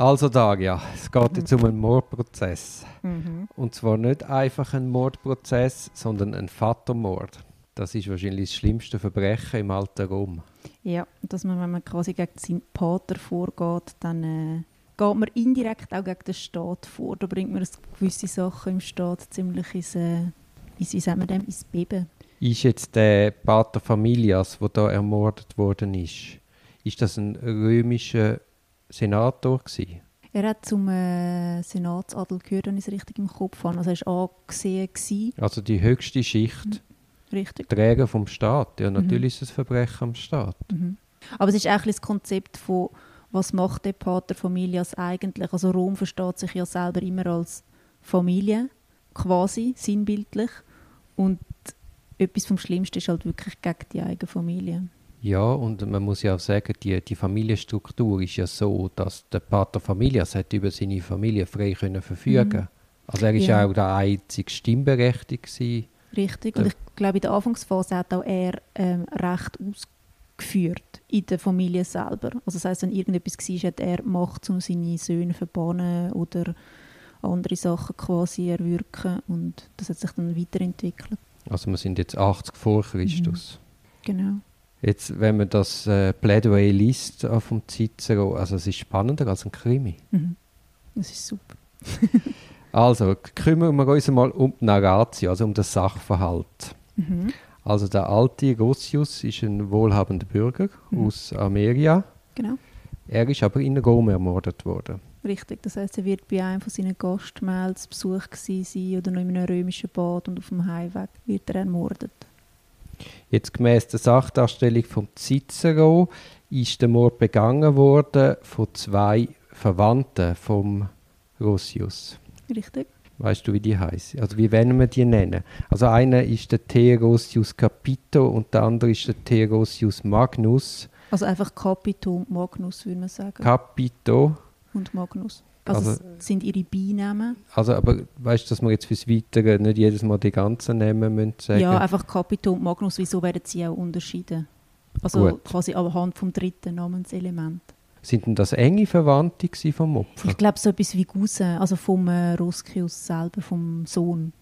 Also Daria, es geht jetzt um einen Mordprozess. Mhm. Und zwar nicht einfach ein Mordprozess, sondern ein Vatermord. Das ist wahrscheinlich das schlimmste Verbrechen im alten Rom. Ja, dass man, wenn man quasi gegen seinen Pater vorgeht, dann äh, geht man indirekt auch gegen den Staat vor. Da bringt man gewisse Sachen im Staat ziemlich ins, äh, ins, wie sagen wir dem, ins Beben. Ist jetzt der Pater Familias, der da ermordet worden ist, ist das ein römischer Senator gewesen? Er hat zum äh, Senatsadel gehört, wenn ich es richtig im Kopf habe. Also er war angesehen. Gewesen. Also die höchste Schicht. Mhm. Richtig. Träger vom Staat. Ja, natürlich mhm. ist es ein Verbrechen am Staat. Mhm. Aber es ist auch das Konzept von, was macht der Pater Familias eigentlich? Also Rom versteht sich ja selber immer als Familie, quasi, sinnbildlich. Und etwas vom Schlimmsten ist halt wirklich gegen die eigene Familie. Ja, und man muss ja auch sagen, die, die Familienstruktur ist ja so, dass der Pater Familias hat über seine Familie frei können verfügen. Mhm. Also er ist ja. auch der einzige Stimmberechtigte. Richtig. Und ich glaube, in der Anfangsphase hat auch er ähm, Recht ausgeführt in der Familie selber. Also das heißt, wenn irgendetwas war, hat er Macht, um seine Söhne zu verbannen oder andere Sachen quasi erwirken. Und das hat sich dann weiterentwickelt. Also wir sind jetzt 80 vor Christus. Mhm. Genau. Jetzt, wenn man das äh, Plädoyer liest äh, vom Cicero, also es ist spannender als ein Krimi. Mhm. Das ist super. also, kümmern wir uns mal um die Narratio, also um das Sachverhalt. Mhm. Also der alte Rossius ist ein wohlhabender Bürger mhm. aus Ameria. Genau. Er ist aber in Rom ermordet worden. Richtig, das heißt, er wird bei einem von seinen Gastmahls Besuch sein oder noch in einem römischen Bad und auf dem Heimweg wird er ermordet. Jetzt gemäß der Sachdarstellung von Cicero ist der Mord begangen worden von zwei Verwandten vom Rossius. Richtig. Weißt du, wie die heißen? Also wie wollen wir die nennen? Also einer ist der Theodosius Capito und der andere ist der Theodosius Magnus. Also einfach Capito und Magnus, würde man sagen. Capito. Und Magnus. Also, also sind ihre Beinamen. Also aber weißt du, dass wir jetzt fürs Weitere nicht jedes Mal die ganzen Namen müssen sagen? Ja, einfach Capito und Magnus, wieso werden sie auch unterschieden? Also Gut. quasi anhand vom dritten Namenselement. Sind denn das enge Verwandte vom Opfer? Ich glaube so etwas wie Cousin, also vom äh, Roskius selber, vom Sohn.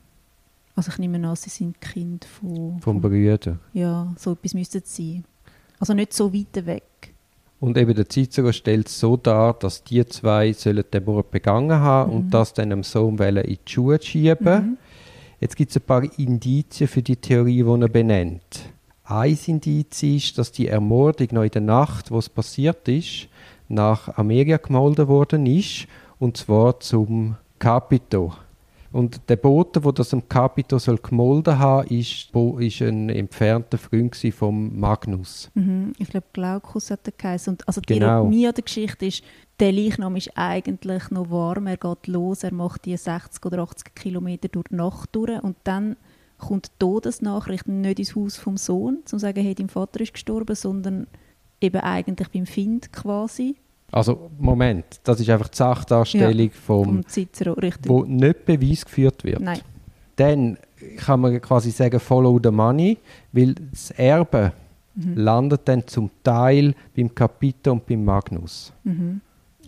Also ich nehme an, sie sind Kind von... Vom Brüder? Ja, so etwas müsste es sein. Also nicht so weit weg. Und eben der Cicero stellt es so dar, dass die zwei sollen den Mord begangen haben mhm. und das dann dem Sohn in die Schuhe schieben. Mhm. Jetzt gibt es ein paar Indizien für die Theorie, die er benennt. Ein Indiz ist, dass die Ermordung noch in der Nacht, wo es passiert ist, nach Amerika gemolden worden ist, und zwar zum Capito. Und der Bote, der das am Capito soll gemolden haben, ist, ist ein entfernter Freund von Magnus. Mhm, ich glaube, Glaucus hat er geheißen. Und also die genau. Ironie der Geschichte ist, der Leichnam ist eigentlich noch warm, er geht los, er macht die 60 oder 80 Kilometer durch die Nacht durch und dann kommt die Todesnachricht nicht ins Haus vom Sohn, um zu sagen, hey, dein Vater ist gestorben, sondern eben eigentlich beim Find quasi. Also, Moment, das ist einfach die Sachdarstellung ja, vom, vom Cicero, richtig. wo nicht Beweis geführt wird. Nein. Dann kann man quasi sagen, follow the money, weil das Erbe mhm. landet dann zum Teil beim Capito und beim Magnus. Mhm.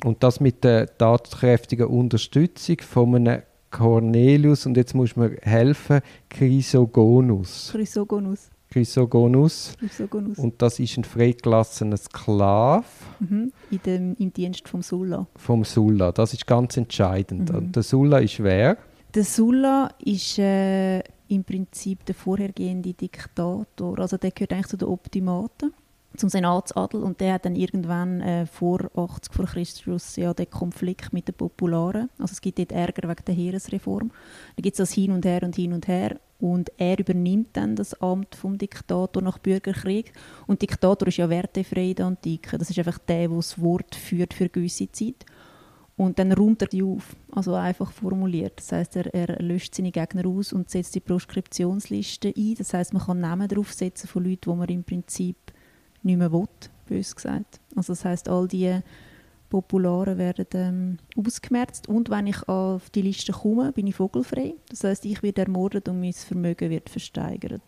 Und das mit der tatkräftigen Unterstützung von einem Cornelius, und jetzt muss man helfen, Chrysogonus. Chrysogonus. Chrysogonus. Chrysogonus. Und das ist ein freigelassener Sklave. Mhm. In dem, Im Dienst vom Sulla. Vom Sulla, das ist ganz entscheidend. Mhm. Und der Sulla ist wer? Der Sulla ist äh, im Prinzip der vorhergehende Diktator. Also der gehört eigentlich zu den Optimaten, zum Senatsadel. Und der hat dann irgendwann äh, vor 80 vor Christus ja den Konflikt mit den Popularen. Also es gibt dort Ärger wegen der Heeresreform. Da gibt es das Hin und Her und Hin und Her. Und er übernimmt dann das Amt vom Diktator nach Bürgerkrieg. Und Diktator ist ja wertefrei der Antike. Das ist einfach der, der das Wort führt für gewisse Zeit. Und dann räumt er die auf. Also einfach formuliert. Das heißt, er, er löscht seine Gegner aus und setzt die Proskriptionsliste ein. Das heißt, man kann Namen draufsetzen von Leuten, die man im Prinzip nicht mehr will, bös gesagt. Also das heißt, all die Popularen werden ähm, ausgemerzt und wenn ich auf die Liste komme, bin ich vogelfrei. Das heißt, ich werde ermordet und mein Vermögen wird versteigert.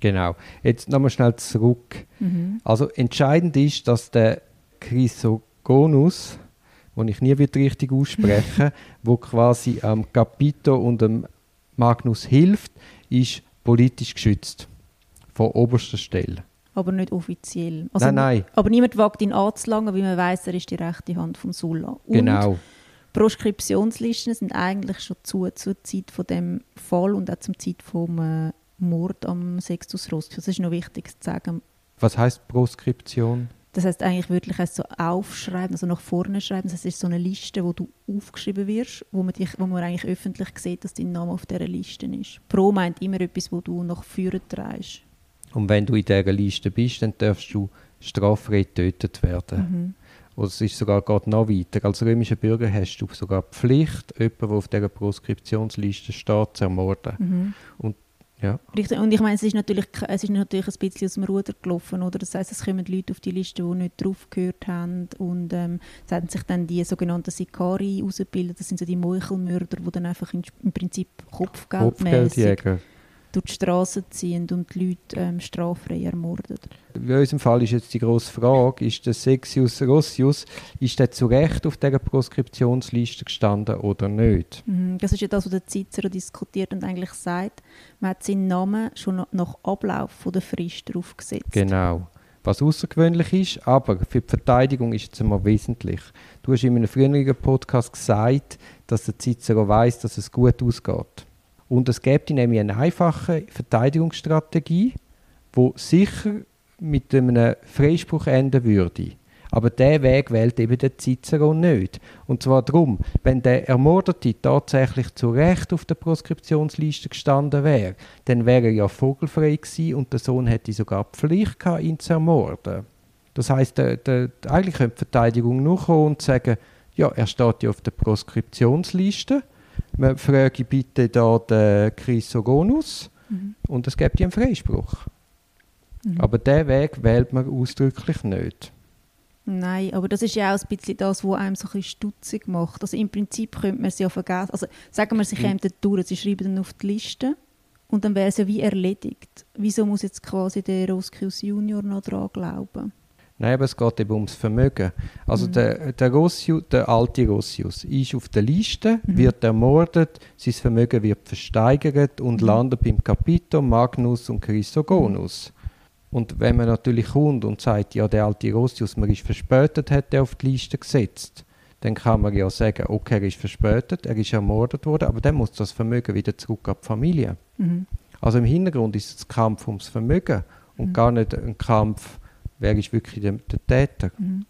Genau. Jetzt nochmal schnell zurück. Mhm. Also entscheidend ist, dass der Chrysogonus den ich nie richtig aussprechen wo quasi am ähm, Capito und dem Magnus hilft, ist politisch geschützt. Von oberster Stelle. Aber nicht offiziell. Also nein, nein. Aber niemand wagt ihn anzulangen, weil man weiß, er ist die rechte Hand von Sulla. Und genau. Proskriptionslisten sind eigentlich schon zu, zur Zeit von dem Fall und auch zum Zeit vom äh, Mord am Sextus Roscius. Das ist noch wichtig zu sagen. Was heißt Proskription? Das heißt eigentlich wirklich heißt so aufschreiben, also nach vorne schreiben. Das ist so eine Liste, wo du aufgeschrieben wirst, wo man, dich, wo man eigentlich öffentlich sieht, dass dein Name auf dieser Liste ist. Pro meint immer etwas, wo du nach vorne trägst. Und wenn du in dieser Liste bist, dann darfst du straffrei getötet werden. Mhm. Oder es ist sogar gerade noch weiter. Als römischer Bürger hast du sogar die Pflicht, jemanden, der auf dieser Proskriptionsliste steht, zu ermorden. Mhm. Und ja. Richtig. Und ich meine, es ist, natürlich, es ist natürlich ein bisschen aus dem Ruder gelaufen. Oder? Das heißt, es kommen Leute auf die Liste, die nicht drauf gehört haben. Und ähm, es haben sich dann die sogenannten Sikari ausgebildet. Das sind so die Meuchelmörder, die dann einfach in, im Prinzip Kopfgeldmäßig Kopfgeldjäger durch die Straße ziehen und die Leute ähm, straffrei ermorden. In unserem Fall ist jetzt die grosse Frage, ist der Sexius Rossius, ist der zu Recht auf dieser Proskriptionsliste gestanden oder nicht? Mhm, das ist ja das, was der Cicero diskutiert und eigentlich sagt, man hat seinen Namen schon nach Ablauf der Frist draufgesetzt. Genau was außergewöhnlich ist, aber für die Verteidigung ist es immer wesentlich. Du hast in einem früheren Podcast gesagt, dass der Cicero weiß, dass es gut ausgeht. Und es gibt nämlich eine einfache Verteidigungsstrategie, wo sicher mit einem Freispruch enden würde. Aber der Weg wählt eben der Cicero nicht. Und zwar darum, wenn der Ermordete tatsächlich zu Recht auf der Proskriptionsliste gestanden wäre, dann wäre er ja vogelfrei gewesen und der Sohn hätte sogar die Pflicht gehabt, ihn zu ermorden. Das heißt, eigentlich könnte die Verteidigung nur kommen und sagen, ja, er steht ja auf der Proskriptionsliste man frage bitte da den Chrysogonus mhm. und es gibt ihm einen Freispruch. Mhm. Aber diesen Weg wählt man ausdrücklich nicht. Nein, aber das ist ja auch ein bisschen das, was einem so ein bisschen stutzig macht. Also im Prinzip könnte man es ja vergessen. Also sagen wir, sie mhm. kämen durch, sie schreiben dann auf die Liste und dann wäre es ja wie erledigt. Wieso muss jetzt quasi der Roskius Junior noch daran glauben? Nein, aber es geht eben ums Vermögen. Also mhm. der, der, Rossius, der alte Rossius ist auf der Liste, mhm. wird ermordet, sein Vermögen wird versteigert und mhm. landet beim Capito, Magnus und Chrysogonus. Und wenn man natürlich kommt und sagt, ja, der alte Rossius, man ist verspätet, hat er auf die Liste gesetzt, dann kann man ja sagen, okay, er ist verspätet, er ist ermordet worden, aber dann muss das Vermögen wieder zurück an die Familie. Mhm. Also im Hintergrund ist es ein Kampf ums Vermögen und mhm. gar nicht ein Kampf wer ist wirklich der, der Täter. Mhm.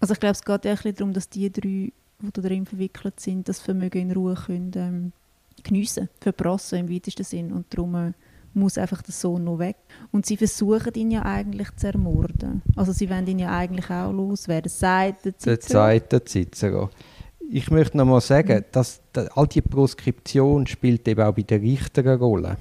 Also ich glaube, es geht ja ein darum, dass die drei, die da drin verwickelt sind, das Vermögen in Ruhe können, ähm, geniessen, verprassen im weitesten Sinn. Und darum äh, muss einfach der Sohn noch weg. Und sie versuchen ihn ja eigentlich zu ermorden. Also sie wollen ihn ja eigentlich auch loswerden. Sagt der Cicero. Der Cicero. Ich möchte noch mal sagen, mhm. dass all die Proskription spielt eben auch bei den Richtern eine Rolle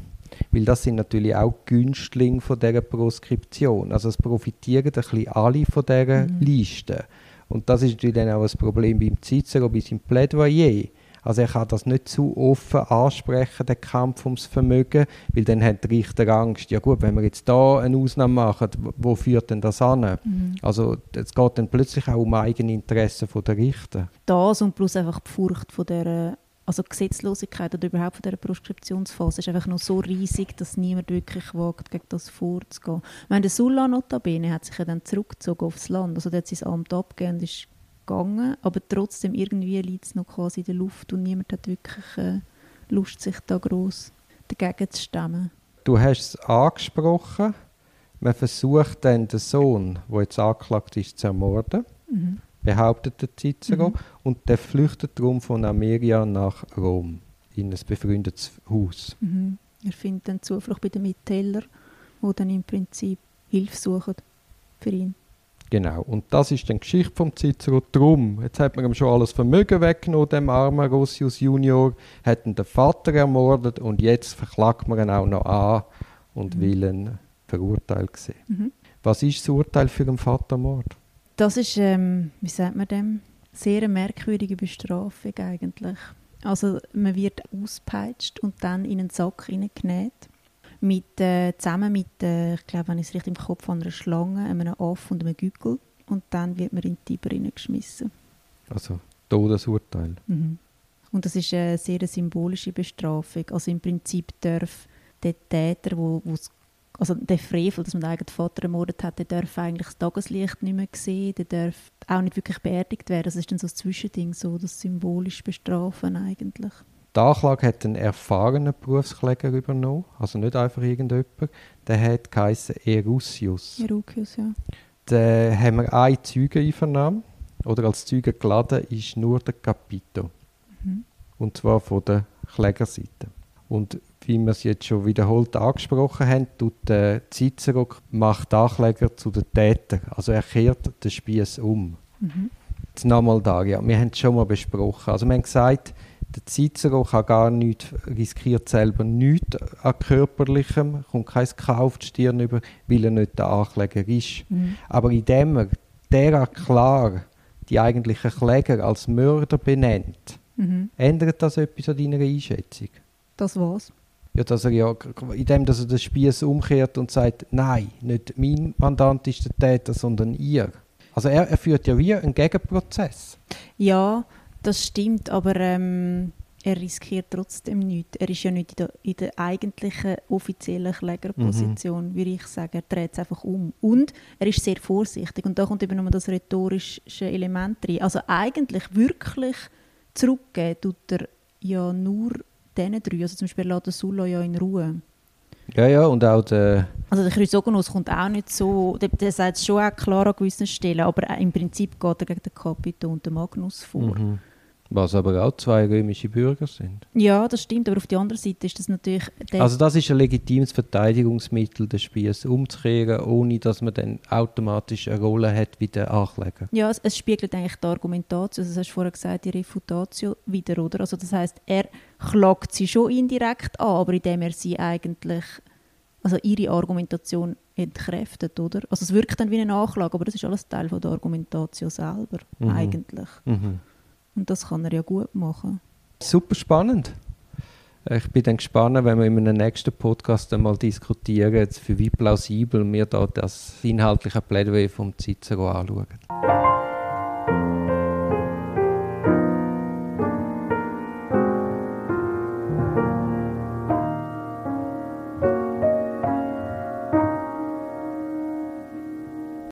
weil das sind natürlich auch Günstlinge von dieser Proskription. Also es profitieren ein bisschen alle von dieser mhm. Liste. Und das ist natürlich dann auch ein Problem beim Cicero, bei seinem Plädoyer. Also er kann das nicht zu offen ansprechen, den Kampf ums Vermögen, weil dann haben die Richter Angst, ja gut, wenn wir jetzt da eine Ausnahme machen, wo führt denn das an? Mhm. Also es geht dann plötzlich auch um eigene Interessen der Richter. Das und plus einfach die Furcht von der also die Gesetzlosigkeit oder überhaupt von dieser Proskriptionsphase ist einfach noch so riesig, dass niemand wirklich wagt, gegen das vorzugehen. Ich meine, der Sulla notabene hat sich ja dann zurückgezogen aufs Land, also der hat sein Amt abgegeben und ist gegangen, aber trotzdem irgendwie liegt es noch quasi in der Luft und niemand hat wirklich äh, Lust, sich da groß dagegen zu stemmen. Du hast es angesprochen, man versucht dann den Sohn, der jetzt angeklagt ist, zu ermorden. Mhm behauptet der Cicero, mhm. und der flüchtet darum von Ameria nach Rom in ein befreundetes Haus. Mhm. Er findet dann Zuflucht bei den Mitteilern, die dann im Prinzip Hilfe suchen für ihn. Genau, und das ist dann die Geschichte vom Cicero. Drum, jetzt hat man ihm schon alles Vermögen weggenommen, dem armen Rossius Junior, hat ihn den Vater ermordet und jetzt verklagt man ihn auch noch an und mhm. will ihn verurteilt sehen. Mhm. Was ist das Urteil für den Vatermord? Das ist, ähm, wie sagt man dem, sehr eine merkwürdige Bestrafung eigentlich. Also man wird auspeitscht und dann in einen Sack hineingenäht. Mit, äh, zusammen mit, äh, ich glaube, wenn ich es richtig im Kopf habe, einer Schlange, einem Aff und einem Gückel. Und dann wird man in die Tiber hineingeschmissen. Also Todesurteil. Mhm. Und das ist eine sehr symbolische Bestrafung. Also im Prinzip darf der Täter, wo, also der Frevel, dass man den eigenen Vater ermordet hat, der darf eigentlich das Tageslicht nicht mehr sehen, der darf auch nicht wirklich beerdigt werden. Das ist dann so das Zwischending, so das symbolisch Bestrafen eigentlich. Die Anklage hat einen erfahrenen Berufskläger übernommen, also nicht einfach irgendjemand. Der hat geheißen Erusius. Erusius, ja. Da haben wir einen Zeugen einvernommen, oder als Zeuge geladen ist nur der Capito. Mhm. Und zwar von der Klägerseite. Und wie wir es jetzt schon wiederholt angesprochen haben, tut der Cicero macht Ankläger zu den Tätern. Also er kehrt den Spieß um. Mhm. Jetzt nochmal da, ja, wir haben es schon mal besprochen. Also wir haben gesagt, der Cicero kann gar nichts, riskiert selber nichts an körperlichem, kommt kein K auf die Stirn über, weil er nicht der Ankläger ist. Mhm. Aber indem er derart klar die eigentlichen Kläger als Mörder benennt, mhm. ändert das etwas an deiner Einschätzung? Das was? Ja, dass er ja, indem dass er den Spieß umkehrt und sagt, nein, nicht mein Mandant ist der Täter, sondern ihr. Also er, er führt ja wie einen Gegenprozess. Ja, das stimmt, aber ähm, er riskiert trotzdem nichts. Er ist ja nicht in der, in der eigentlichen offiziellen Klägerposition, mhm. würde ich sagen. Er dreht es einfach um. Und er ist sehr vorsichtig. Und da kommt eben nochmal das rhetorische Element rein. Also eigentlich wirklich zurückgeben tut er ja nur diesen drei. Also zum Beispiel lässt Sulla ja in Ruhe. Ja, ja, und auch der... Also der Chrysogonos kommt auch nicht so... Der, der sagt es schon auch klar an gewissen Stellen, aber im Prinzip geht er gegen den Capito und den Magnus vor. Mhm. Was aber auch zwei römische Bürger sind. Ja, das stimmt, aber auf der anderen Seite ist das natürlich... Also das ist ein legitimes Verteidigungsmittel, den Spieß umzukehren, ohne dass man dann automatisch eine Rolle hat wie der Ankläger. Ja, es, es spiegelt eigentlich die Argumentation, also das hast du vorher gesagt, die Refutatio wieder, oder? Also das heißt, er klagt sie schon indirekt an, aber indem er sie eigentlich, also ihre Argumentation entkräftet, oder? Also es wirkt dann wie eine Anklage, aber das ist alles Teil von der Argumentation selber, mhm. eigentlich. Mhm. Und das kann er ja gut machen. Super spannend. Ich bin dann gespannt, wenn wir in einem nächsten Podcast einmal diskutieren, für wie plausibel wir da das inhaltliche Plädoyer vom Cicero anschauen.